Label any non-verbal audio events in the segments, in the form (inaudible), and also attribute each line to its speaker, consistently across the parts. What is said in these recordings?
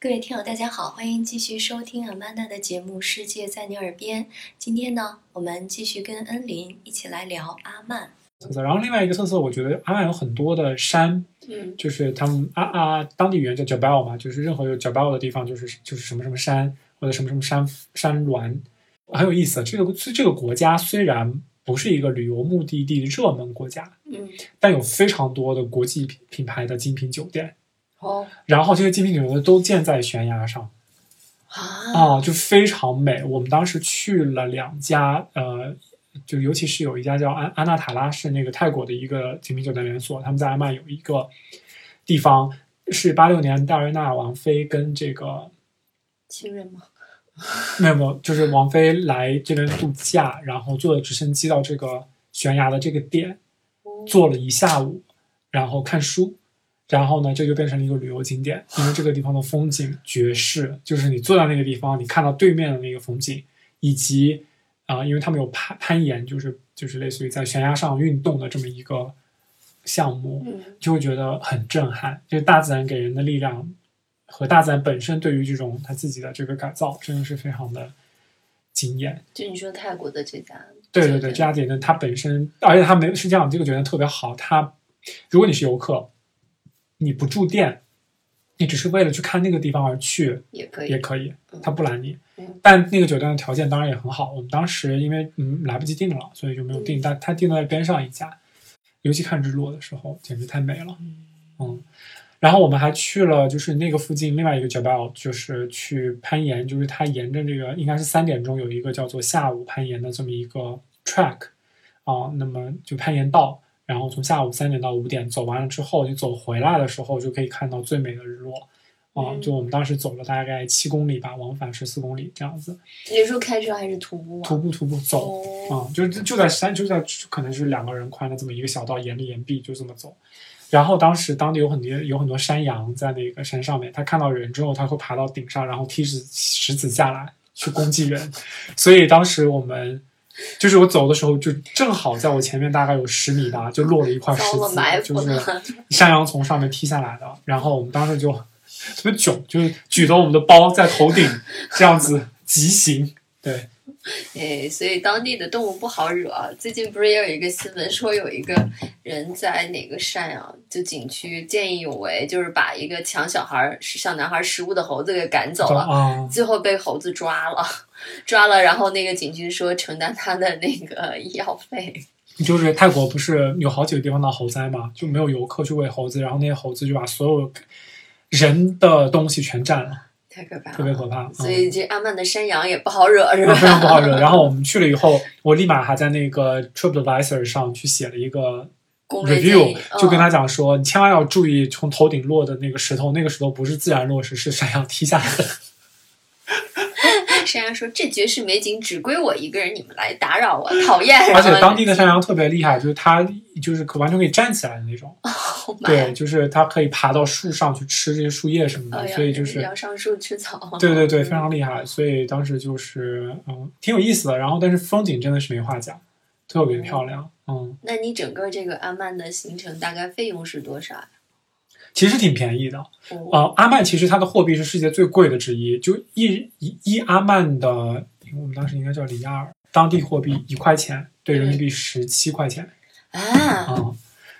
Speaker 1: 各位听友，大家好，欢迎继续收听 Amanda 的节目《世界在你耳边》。今天呢，我们继续跟恩林一起来聊阿曼。
Speaker 2: 特色，然后另外一个特色，我觉得阿曼有很多的山，
Speaker 1: 嗯
Speaker 2: 就是他们啊啊，当地语言叫 Jabal 嘛，就是任何有 Jabal 的地方，就是就是什么什么山或者什么什么山山峦，很有意思。这个这个国家虽然不是一个旅游目的地热门国家，
Speaker 1: 嗯，
Speaker 2: 但有非常多的国际品品牌的精品酒店，
Speaker 1: 哦。
Speaker 2: 然后这些精品酒店都建在悬崖上。
Speaker 1: 啊，
Speaker 2: 啊，就非常美。我们当时去了两家，呃，就尤其是有一家叫安安纳塔拉，是那个泰国的一个精品酒店连锁，他们在阿曼有一个地方是八六年戴维娜王妃跟这个
Speaker 1: 亲人吗？(laughs)
Speaker 2: 没有没有，就是王妃来这边度假，然后坐了直升机到这个悬崖的这个点，
Speaker 1: 哦。
Speaker 2: 坐了一下午，然后看书，然后呢，这就变成了一个旅游景点，因为这个地方的风景绝世，就是你坐在那个地方，你看到对面的那个风景，以及啊、因为他们有攀攀岩，就是就是类似于在悬崖上运动的这么一个项目，
Speaker 1: 嗯
Speaker 2: 就会觉得很震撼，就是大自然给人的力量和大自然本身对于这种他自己的这个改造，真的是非常的惊艳。
Speaker 1: 就你说泰国的这家，
Speaker 2: 对对对，这家酒店它本身，而且它没是这样，这个酒店特别好。它如果你是游客，你不住店，你只是为了去看那个地方而去，
Speaker 1: 也可以，
Speaker 2: 也可以他，不拦你
Speaker 1: 嗯。
Speaker 2: 但那个酒店的条件当然也很好。我们当时因为嗯来不及订了，所以就没有订。
Speaker 1: 嗯
Speaker 2: 但他订在边上一家，尤其看日落的时候，简直太美了。
Speaker 1: 嗯
Speaker 2: 嗯，然后我们还去了，就是那个附近另外一个 Jabal，就是去攀岩，就是它沿着这个应该是三点钟有一个叫做下午攀岩的这么一个 track 啊，那么就攀岩道，然后从下午三点到五点走完了之后，你走回来的时候就可以看到最美的日落。啊，
Speaker 1: 嗯
Speaker 2: 就我们当时走了大概七公里吧，往返十四公里这样子，
Speaker 1: 你是说开车还是徒步啊？
Speaker 2: 徒步徒步走，
Speaker 1: 哦，
Speaker 2: 啊、就就在山，就在可能是两个人宽的这么一个小道，沿着岩壁就这么走。然后当时当地有很多有很多山羊在那个山上面，它看到人之后，它会爬到顶上，然后踢石石子下来去攻击人。所以当时我们就是我走的时候，就正好在我前面大概有十米吧，就落了一块石子，就是 (laughs) 山羊从上面踢下来的。然后我们当时就特别囧，就是举着我们的包在头顶这样子疾行。对，
Speaker 1: 哎，所以当地的动物不好惹啊。最近不是也有一个新闻说，有一个人在哪个山啊，就景区见义勇为，就是把一个抢小孩儿、小男孩食物的猴子给赶走了，
Speaker 2: 啊，
Speaker 1: 最后被猴子抓了，抓了，然后那个警局说承担他的那个 (laughs) 医药费。
Speaker 2: 就是泰国不是有好几个地方闹猴灾嘛，就没有游客去喂猴子，然后那些猴子就把所有人的东西全占了，
Speaker 1: 太可怕了，
Speaker 2: 特别可怕。
Speaker 1: 所以这阿曼的山羊也不好惹，是
Speaker 2: 嗯、
Speaker 1: 吧？
Speaker 2: 非常不好惹。然后我们去了以后，我立马还在那个 TripAdvisor 上去写了一个 review，就跟他
Speaker 1: 嗯
Speaker 2: 讲说，你千万要注意从头顶落的那个石头，那个石头不是自然落石，是山羊踢下来的。
Speaker 1: 山羊说：“这绝世美景只归我一个人，你们来打扰我，讨厌。”
Speaker 2: 而且当地的山羊特别厉害，就是它就是可完全可以站起来的那种。
Speaker 1: 后
Speaker 2: 对，就是它可以爬到树上去吃这些树叶什么的，所以就是
Speaker 1: 要上树吃草。
Speaker 2: 对对对，非常厉害。所以当时就是嗯，挺有意思的。然后，但是风景真的是没话讲，特别漂亮。嗯，
Speaker 1: 那你整个这个阿曼的行程大概费用是多少呀？
Speaker 2: 其实挺便宜的。
Speaker 1: 哦，
Speaker 2: 呃，阿曼其实它的货币是世界最贵的之一，就一一一阿曼的，我们当时应该叫里亚尔，当地货币一块钱对人民币十七块钱
Speaker 1: 啊，
Speaker 2: 嗯、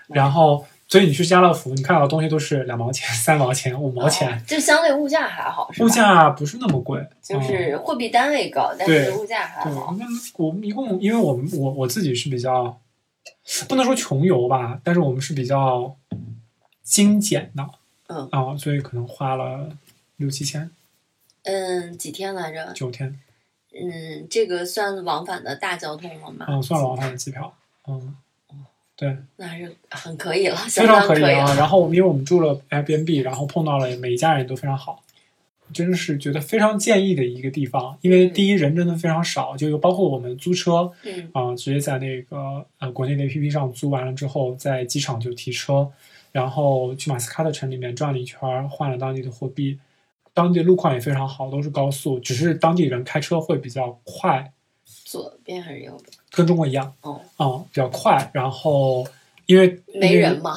Speaker 2: 然后，所以你去家乐福，你看到的东西都是两毛钱、三毛钱、五毛钱，
Speaker 1: 哦，就相对物价还好，
Speaker 2: 物价不是那么贵。
Speaker 1: 就是货币单位高，但是物价还
Speaker 2: 对，
Speaker 1: 好。
Speaker 2: 那我们一共，因为我们我我自己是比较，不能说穷游吧，但是我们是比较精简的，
Speaker 1: 嗯。
Speaker 2: 啊，所以可能花了六七千，
Speaker 1: 嗯，几天来着？
Speaker 2: 九天，
Speaker 1: 嗯，这个算往返的大交通了吗？
Speaker 2: 嗯，算往返的机票，嗯，对，
Speaker 1: 那还是很可以了，
Speaker 2: 非常可以啊。然后我们因为我们住了 Airbnb，然后碰到了每一家人都非常好。真的是觉得非常建议的一个地方，因为第一人真的非常少，就包括我们租车，
Speaker 1: 嗯。
Speaker 2: 啊、直接在那个呃国内的 APP 上租完了之后，在机场就提车，然后去马斯喀特城里面转了一圈儿，换了当地的货币，当地的路况也非常好，都是高速，只是当地人开车会比较快，
Speaker 1: 左边还是右边？
Speaker 2: 跟中国一样，
Speaker 1: 哦，
Speaker 2: 嗯，比较快，然后因为
Speaker 1: 没人嘛，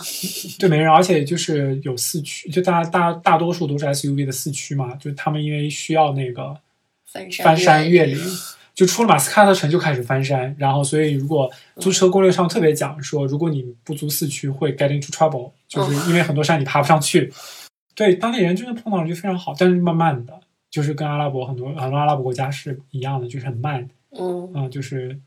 Speaker 2: 对，没人，而且就是有四驱，就大大大多数都是 SUV 的四驱嘛，就他们因为需要那个
Speaker 1: 翻山
Speaker 2: 翻山越
Speaker 1: 岭
Speaker 2: 岭，(laughs) 就出了马斯喀特城就开始翻山，然后所以如果租车攻略上特别讲说，如果你不租四驱会 get into trouble，就是因为很多山你爬不上去。对，当地人真的碰到了就非常好，但是慢慢的，就是跟阿拉伯很多很多阿拉伯国家是一样的，就是很慢，
Speaker 1: 嗯，
Speaker 2: 嗯，就是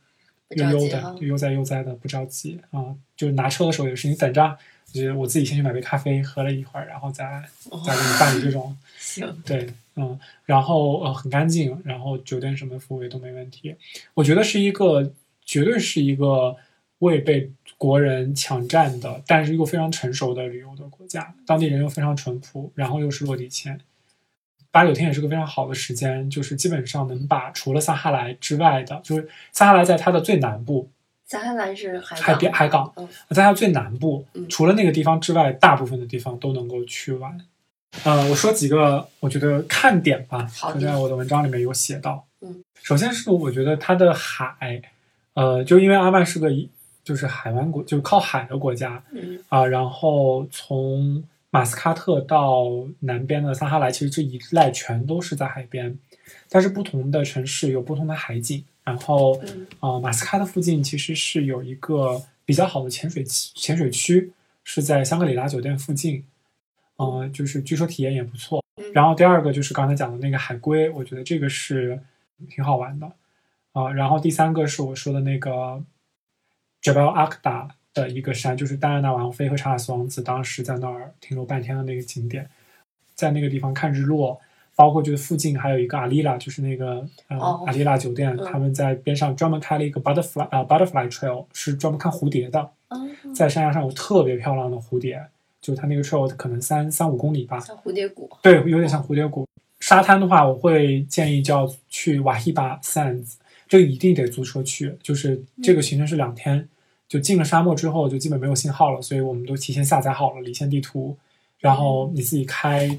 Speaker 2: 悠悠的悠哉悠哉的，不着急啊、就是拿车的时候也是你等着，就是我自己先去买杯咖啡，喝了一会儿，然后再
Speaker 1: 哦
Speaker 2: 再给你办理这种。(laughs)
Speaker 1: 行，
Speaker 2: 对，嗯，然后呃很干净，然后酒店什么服务也都没问题。我觉得是一个绝对是一个未被国人抢占的，但是又非常成熟的旅游的国家，当地人又非常淳朴，然后又是落地签。八九天也是个非常好的时间，就是基本上能把除了撒哈拉之外的，就是撒哈拉在它的最南部，
Speaker 1: 撒哈拉是海
Speaker 2: 海边海港。
Speaker 1: 嗯，
Speaker 2: 在它最南部
Speaker 1: 嗯，
Speaker 2: 除了那个地方之外，大部分的地方都能够去玩。呃，我说几个我觉得看点吧，
Speaker 1: 好的。
Speaker 2: 就在我的文章里面有写到。
Speaker 1: 嗯，
Speaker 2: 首先是我觉得它的海，呃，就因为阿曼是个就是海湾国，就是靠海的国家
Speaker 1: 嗯。
Speaker 2: 啊、然后从马斯喀特到南边的撒哈拉，其实这一带全都是在海边，但是不同的城市有不同的海景。然后，
Speaker 1: 嗯
Speaker 2: 呃，马斯喀的附近其实是有一个比较好的潜水区潜水区，是在香格里拉酒店附近，呃，就是据说体验也不错。
Speaker 1: 嗯
Speaker 2: 然后第二个就是刚才讲的那个海龟，我觉得这个是挺好玩的，啊、然后第三个是我说的那个 Jebel Akda 的一个山，就是戴安娜王妃和查尔斯王子当时在那儿停留半天的那个景点，在那个地方看日落。包括就是附近还有一个阿丽拉，就是那个阿丽拉酒店，
Speaker 1: 嗯
Speaker 2: 他们在边上专门开了一个 butterfly 呃 butterfly trail，是专门看蝴蝶的，
Speaker 1: 嗯，
Speaker 2: 在山崖上有特别漂亮的蝴蝶，就它那个 trail 可能三三五公里吧，
Speaker 1: 像蝴蝶谷，
Speaker 2: 对，有点像蝴蝶谷。沙滩的话，我会建议就要去瓦希巴 Sands，这个一定得租车去。就是这个行程是两天，就进了沙漠之后就基本没有信号了，所以我们都提前下载好了离线地图，然后你自己开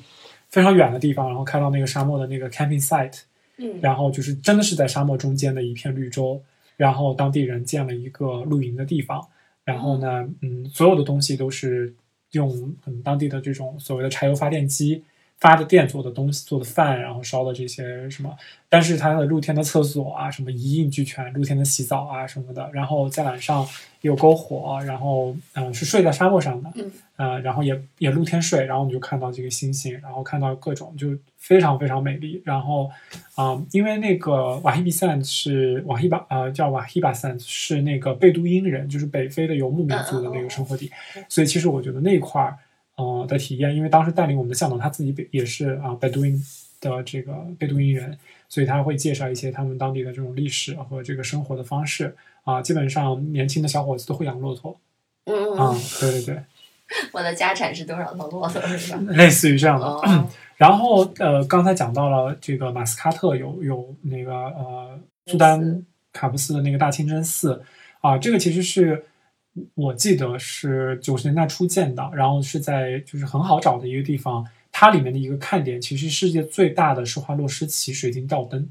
Speaker 2: 非常远的地方，然后开到那个沙漠的那个 camping site，
Speaker 1: 嗯。
Speaker 2: 然后就是真的是在沙漠中间的一片绿洲，然后当地人建了一个露营的地方，然后呢，嗯，所有的东西都是用嗯当地的这种所谓的柴油发电机发的电做的东西做的饭，然后烧的这些什么，但是它的露天的厕所啊，什么一应俱全，露天的洗澡啊什么的，然后在晚上有篝火，然后嗯、呃是睡在沙漠上的，
Speaker 1: 嗯
Speaker 2: 呃，然后也也露天睡，然后你就看到这个星星，然后看到各种就非常非常美丽。然后啊、因为那个瓦希比散是瓦希巴呃叫瓦希巴散是那个贝都因人，就是北非的游牧民族的那个生活地，所以其实我觉得那块儿呃的体验，因为当时带领我们的向导他自己也也是啊、贝都因的这个贝都因人，所以他会介绍一些他们当地的这种历史和这个生活的方式啊、基本上年轻的小伙子都会养骆驼
Speaker 1: 嗯
Speaker 2: 对对对。(laughs)
Speaker 1: 我的家产是多少头骆驼是吧？
Speaker 2: 类似于这样的。
Speaker 1: 哦，(clears throat)
Speaker 2: 然后呃，刚才讲到了这个马斯喀特有有那个呃苏丹卡布斯的那个大清真寺啊、这个其实是我记得是九十年代初建的，然后是在就是很好找的一个地方。它里面的一个看点，其实世界最大的施华洛世奇水晶吊灯，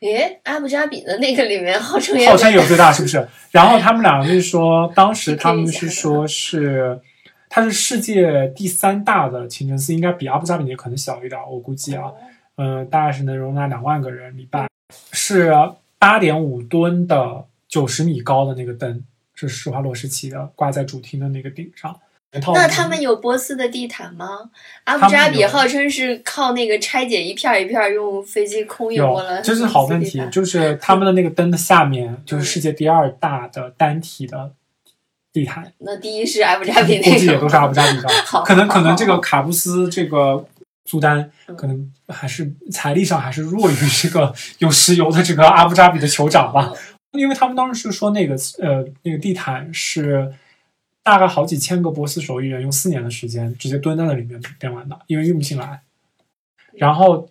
Speaker 1: 诶，阿布扎比的那个里面号称有
Speaker 2: 号称有最大，是不是？然后他们两个就是说，当时他们是说 (laughs) 是，它是世界第三大的清真寺，应该比阿布扎比那可能小一点，我估计啊，嗯、大概是能容纳两万个人礼拜，是八点五吨的九十米高的那个灯，是施华洛世奇的，挂在主厅的那个顶上。
Speaker 1: 那他们有波斯的地毯吗？阿布扎比号称是靠那个拆解一片一片用飞机空运过来
Speaker 2: 有，，这是好问题，就是他们的那个灯的下面就是世界第二大的单体的地毯，
Speaker 1: 那第一是阿布扎比那个，
Speaker 2: 估计也都是阿布扎比的。(laughs)
Speaker 1: 好，
Speaker 2: 可能可能这个卡布斯这个苏丹
Speaker 1: 嗯
Speaker 2: 可能还是财力上还是弱于这个有石油的这个阿布扎比的酋长吧，因为他们当时是说那个呃那个地毯是大概好几千个波斯手艺人用四年的时间直接蹲在那里面编完的，因为运不进来。然后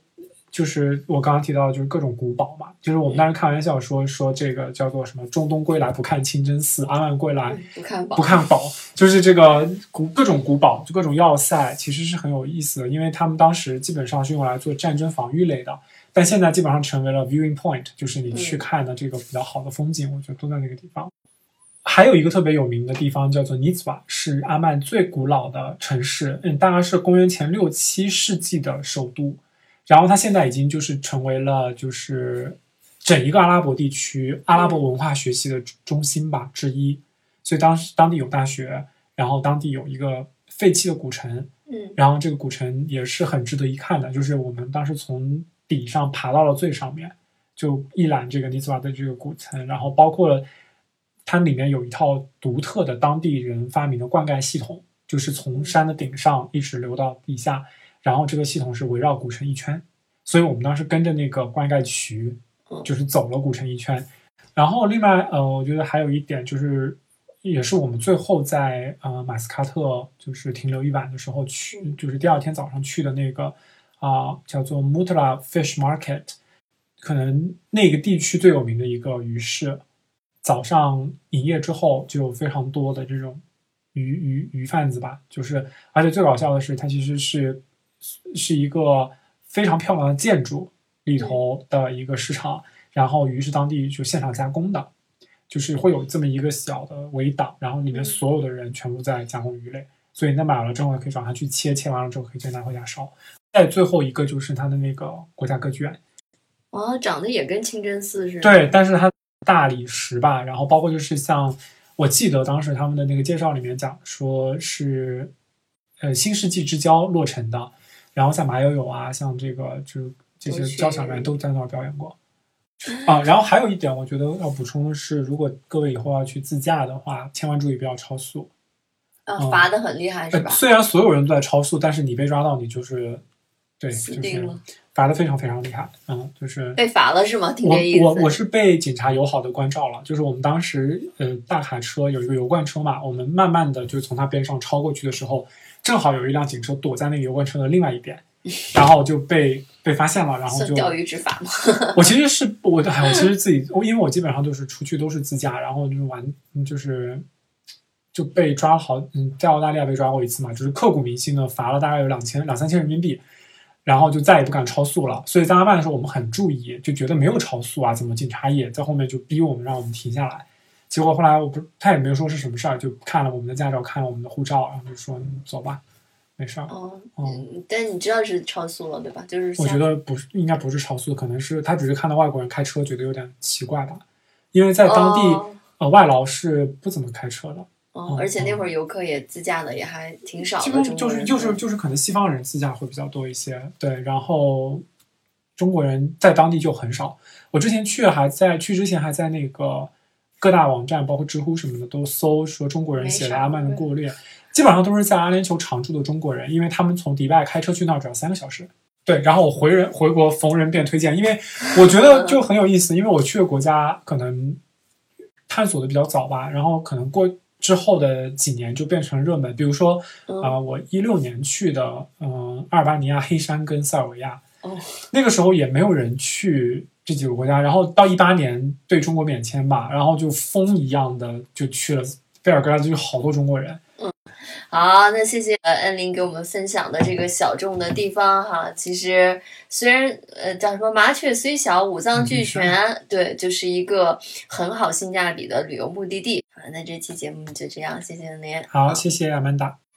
Speaker 2: 就是我刚刚提到的，就是各种古堡嘛，就是我们当时开玩笑说说这个叫做什么“中东归来不看清真寺，阿曼归来
Speaker 1: 嗯不看宝，
Speaker 2: 不看宝，就是这个古各种古堡，就各种要塞，其实是很有意思的，因为他们当时基本上是用来做战争防御类的，但现在基本上成为了 viewing point，就是你去
Speaker 1: 嗯
Speaker 2: 看的这个比较好的风景，我觉得都在那个地方。还有一个特别有名的地方叫做尼兹瓦，是阿曼最古老的城市，嗯，大概是公元前六七世纪的首都。然后它现在已经就是成为了就是整一个阿拉伯地区阿拉伯文化学习的中心吧之一。所以当时当地有大学，然后当地有一个废弃的古城，
Speaker 1: 嗯
Speaker 2: 然后这个古城也是很值得一看的，就是我们当时从底上爬到了最上面，就一览这个尼斯瓦的这个古城，然后包括了它里面有一套独特的当地人发明的灌溉系统，就是从山的顶上一直流到底下，然后这个系统是围绕古城一圈，所以我们当时跟着那个灌溉渠
Speaker 1: 嗯，
Speaker 2: 就是走了古城一圈。然后另外呃，我觉得还有一点就是。也是我们最后在呃马斯卡特就是停留一晚的时候去，就是第二天早上去的那个啊、叫做 Mutla Fish Market，可能那个地区最有名的一个鱼市。早上营业之后，就有非常多的这种鱼鱼鱼贩子吧，就是而且最搞笑的是，它其实是是一个非常漂亮的建筑里头的一个市场，然后鱼是当地就现场加工的。就是会有这么一个小的围挡，然后里面所有的人全部在加工鱼类，所以那买了之后可以找他去切，切完了之后可以直接拿回家烧。再最后一个就是它的那个国家歌剧院，
Speaker 1: 哦，长得也跟清真寺似的。
Speaker 2: 对，但是它大理石吧，然后包括就是像我记得当时他们的那个介绍里面讲说是呃新世纪之交落成的，然后像马友友啊，像这个就这些交响乐都在那儿表演过。(laughs) 啊，然后还有一点，我觉得要补充的是，如果各位以后要去自驾的话，千万注意不要超速。
Speaker 1: 啊，
Speaker 2: 嗯
Speaker 1: 罚的很厉害是
Speaker 2: 呃
Speaker 1: 吧？
Speaker 2: 虽然所有人都在超速，但是你被抓到，你就是对，就是
Speaker 1: 死定了
Speaker 2: 罚的非常非常厉害。嗯，就是
Speaker 1: 被罚了是吗？听
Speaker 2: 我
Speaker 1: 这意思。
Speaker 2: 我我是被警察友好的关照了，就是我们当时呃大卡车有一个油罐车嘛，我们慢慢的就从它边上超过去的时候，正好有一辆警车躲在那个油罐车的另外一边，(laughs) 然后就被被发现了，然后就
Speaker 1: 钓鱼执法嘛？(laughs)
Speaker 2: 我其实是 (laughs) 我的，哎我其实自己，我因为我基本上就是出去都是自驾，然后就是玩，嗯就是就被抓好，嗯，在澳大利亚被抓过一次嘛，就是刻骨铭心的罚了大概有两千两三千人民币，然后就再也不敢超速了。所以在阿曼的时候，我们很注意，就觉得没有超速啊，怎么警察也在后面就逼我们让我们停下来。结果后来我不，他也没有说是什么事儿，就看了我们的驾照，看了我们的护照，然后就说嗯走吧，没事儿。
Speaker 1: 哦，
Speaker 2: 嗯
Speaker 1: 嗯，但你知道是超速了对吧？就是
Speaker 2: 我觉得不是，应该不是超速，可能是他只是看到外国人开车觉得有点奇怪吧，因为在当地、
Speaker 1: 哦
Speaker 2: 呃外劳是不怎么开车的，
Speaker 1: 哦，而且那会儿游客也自驾的也还挺少的，
Speaker 2: 就是就是就是可能西方人自驾会比较多一些，对，然后中国人在当地就很少。我之前去还在去之前还在那个各大网站，包括知乎什么的都搜说中国人写的阿曼的攻略，基本上都是在阿联酋常住的中国人，因为他们从迪拜开车去那儿只要三个小时。对，然后我回人回国逢人便推荐，因为我觉得就很有意思，因为我去的国家可能探索的比较早吧，然后可能过之后的几年就变成热门，比如说
Speaker 1: 嗯
Speaker 2: 啊、我一六年去的，嗯、阿尔巴尼亚、黑山跟塞尔维亚，
Speaker 1: 哦
Speaker 2: 那个时候也没有人去这几个国家，然后到一八年对中国免签吧，然后就风一样的就去了贝尔格莱德，就好多中国人。
Speaker 1: 嗯好，那谢谢呃恩琳给我们分享的这个小众的地方哈。其实虽然呃叫什么麻雀虽小五脏俱全，对，就是一个很好性价比的旅游目的地。那这期节目就这样，谢谢您。
Speaker 2: 好，谢谢阿曼达。